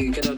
you can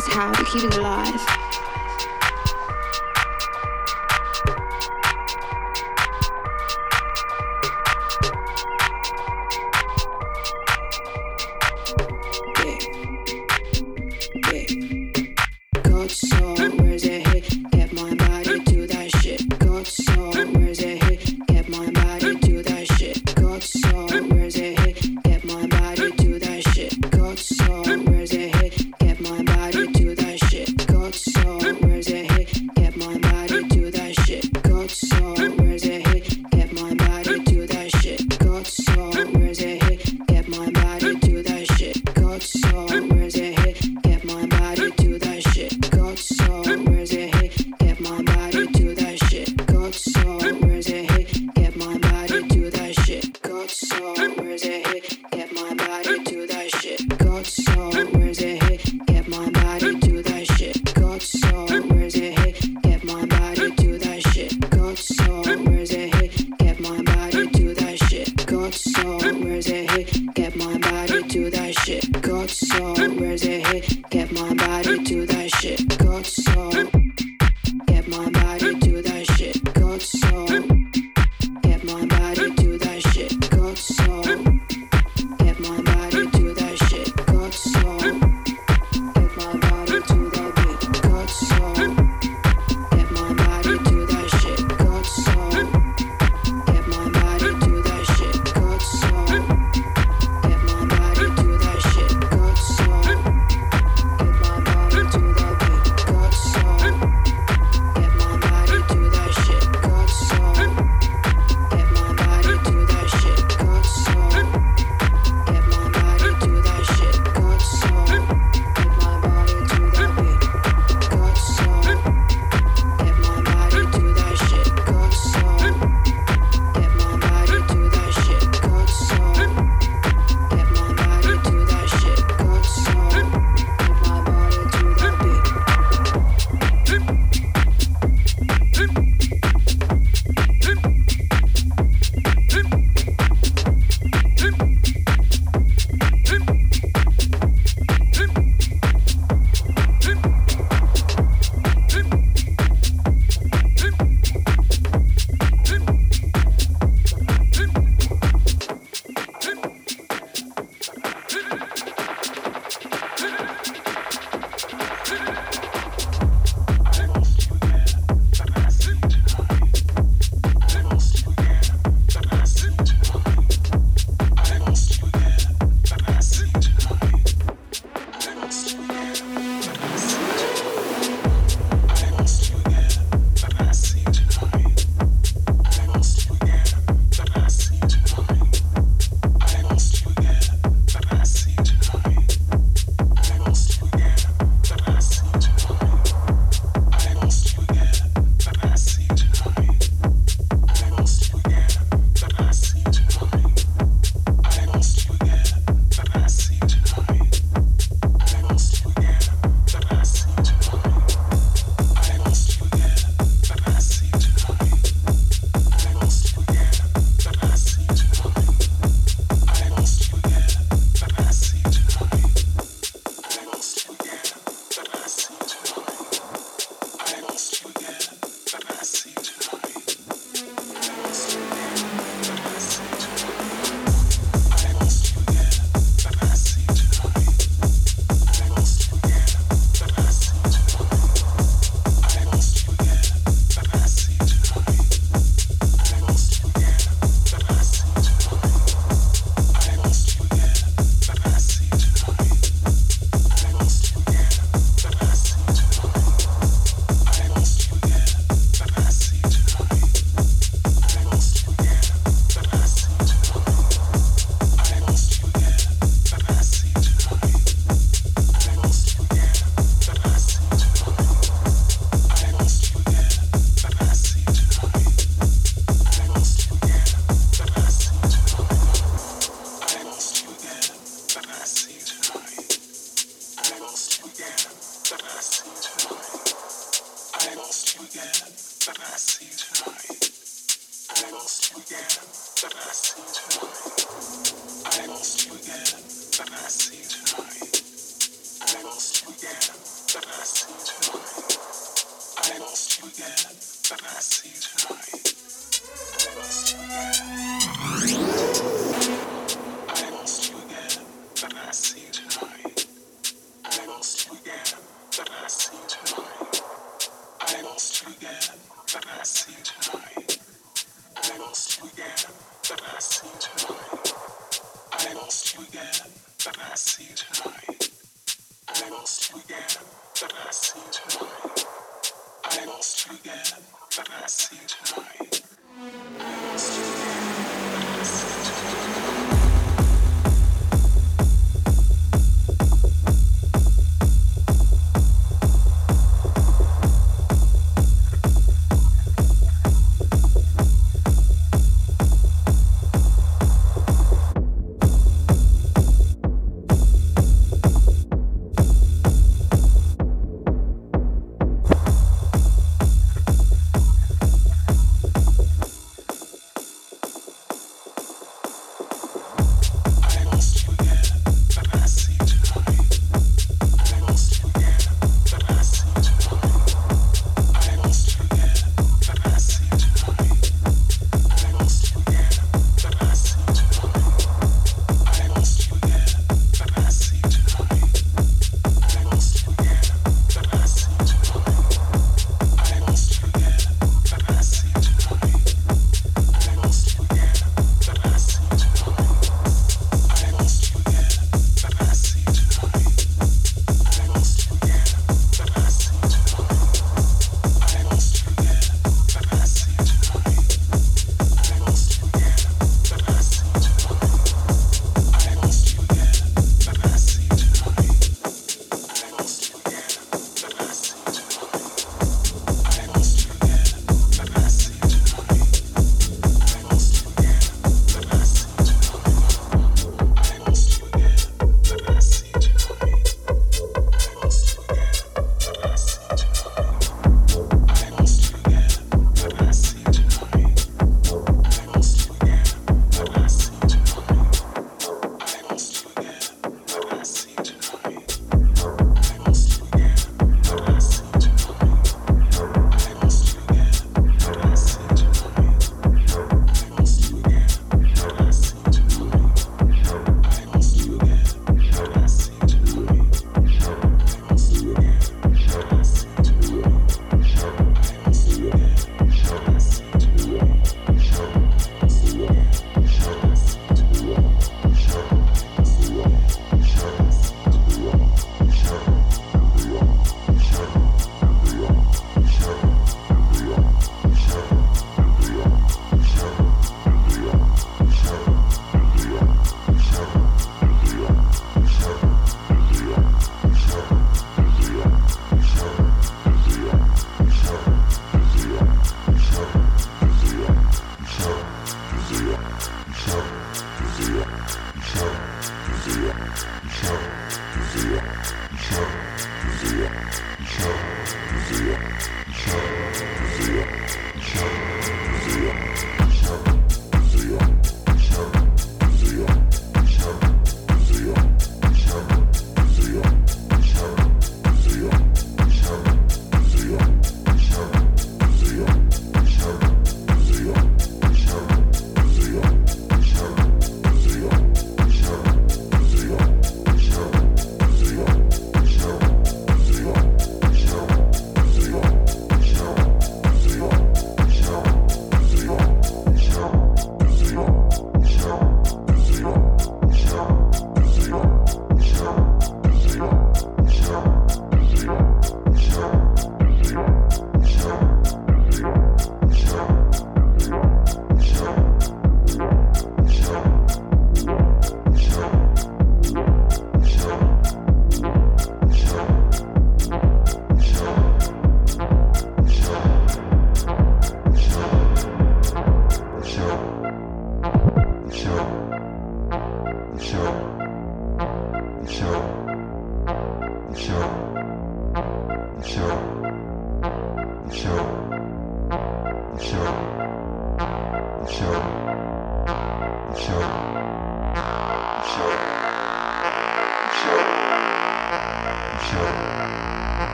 is how to keep it alive.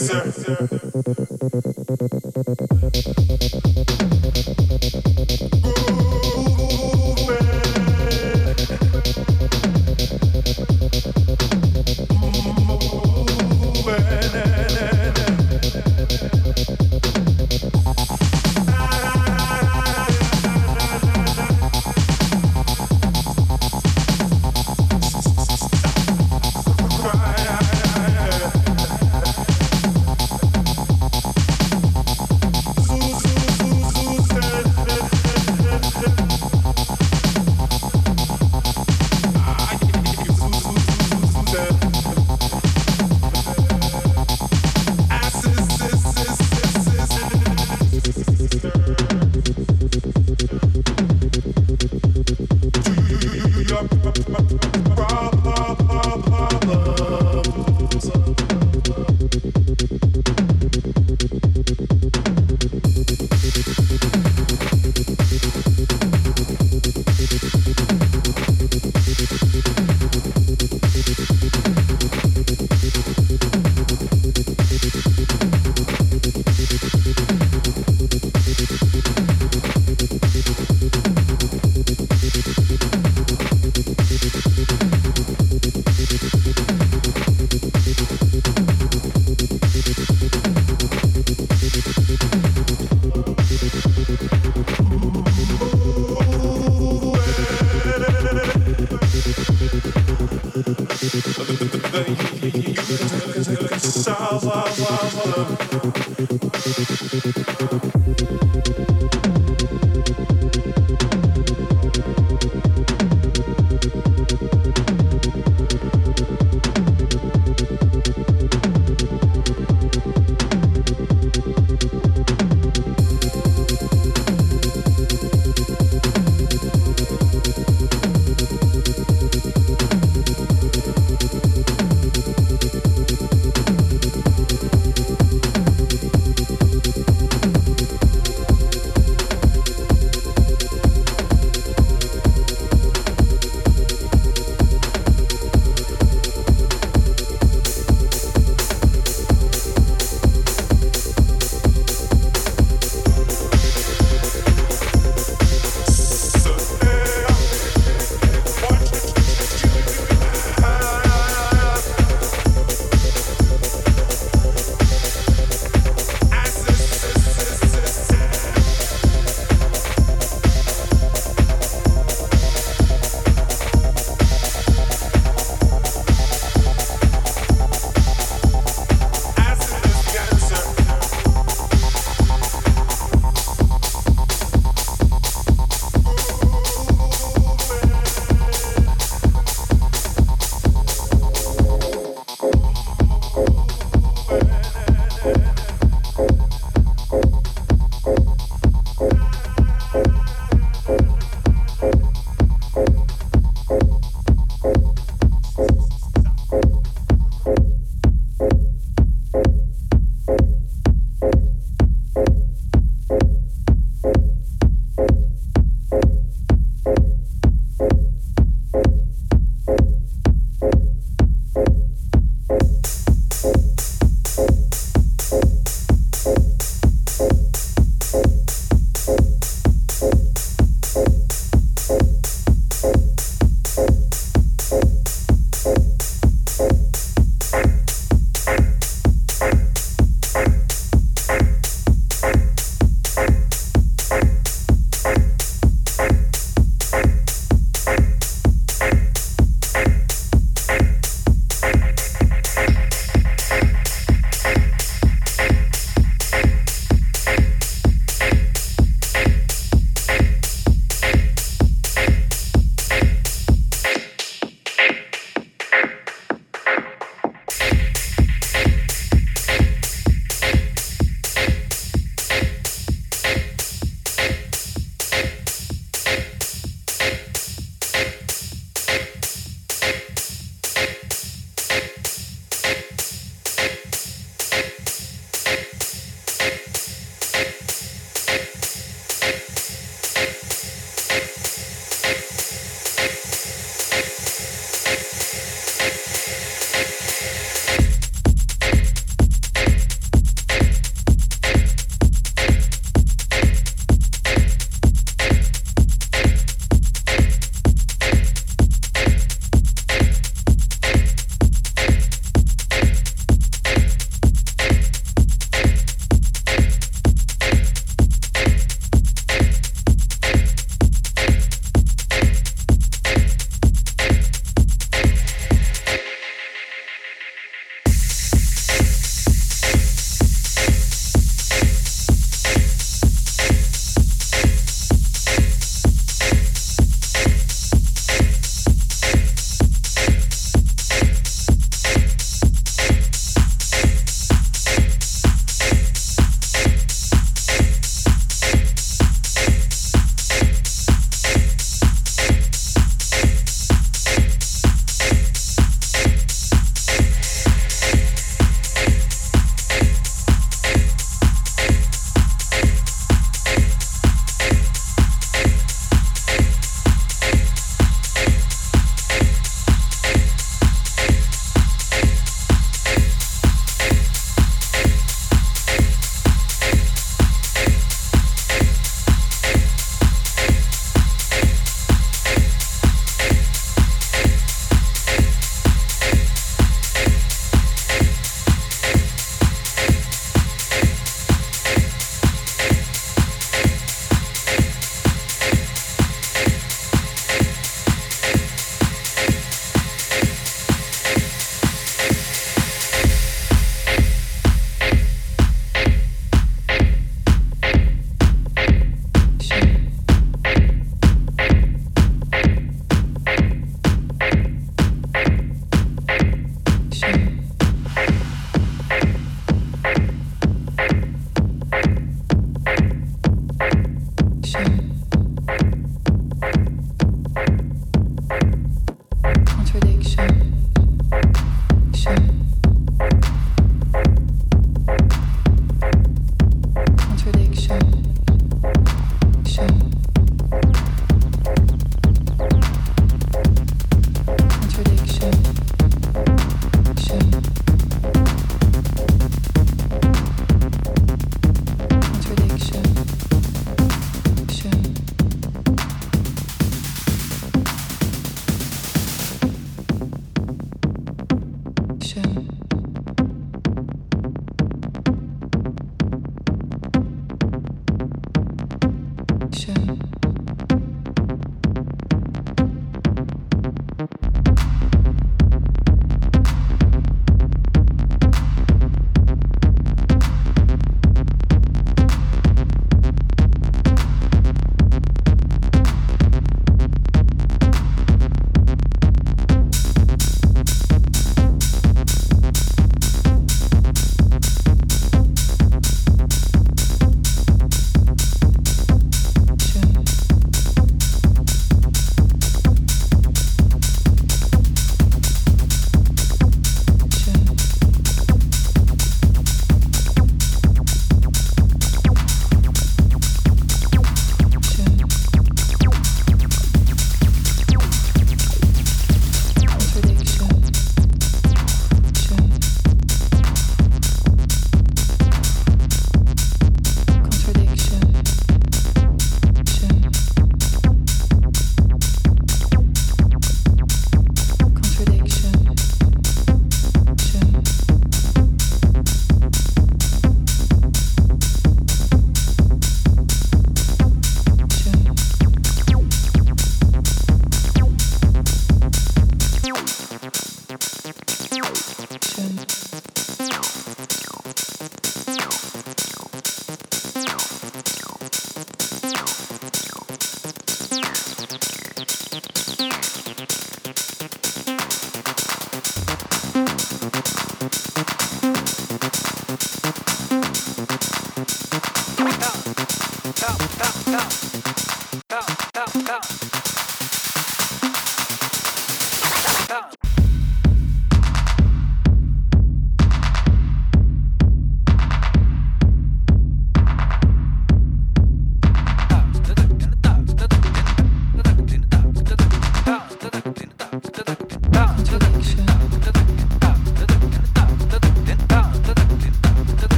sir.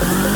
Thank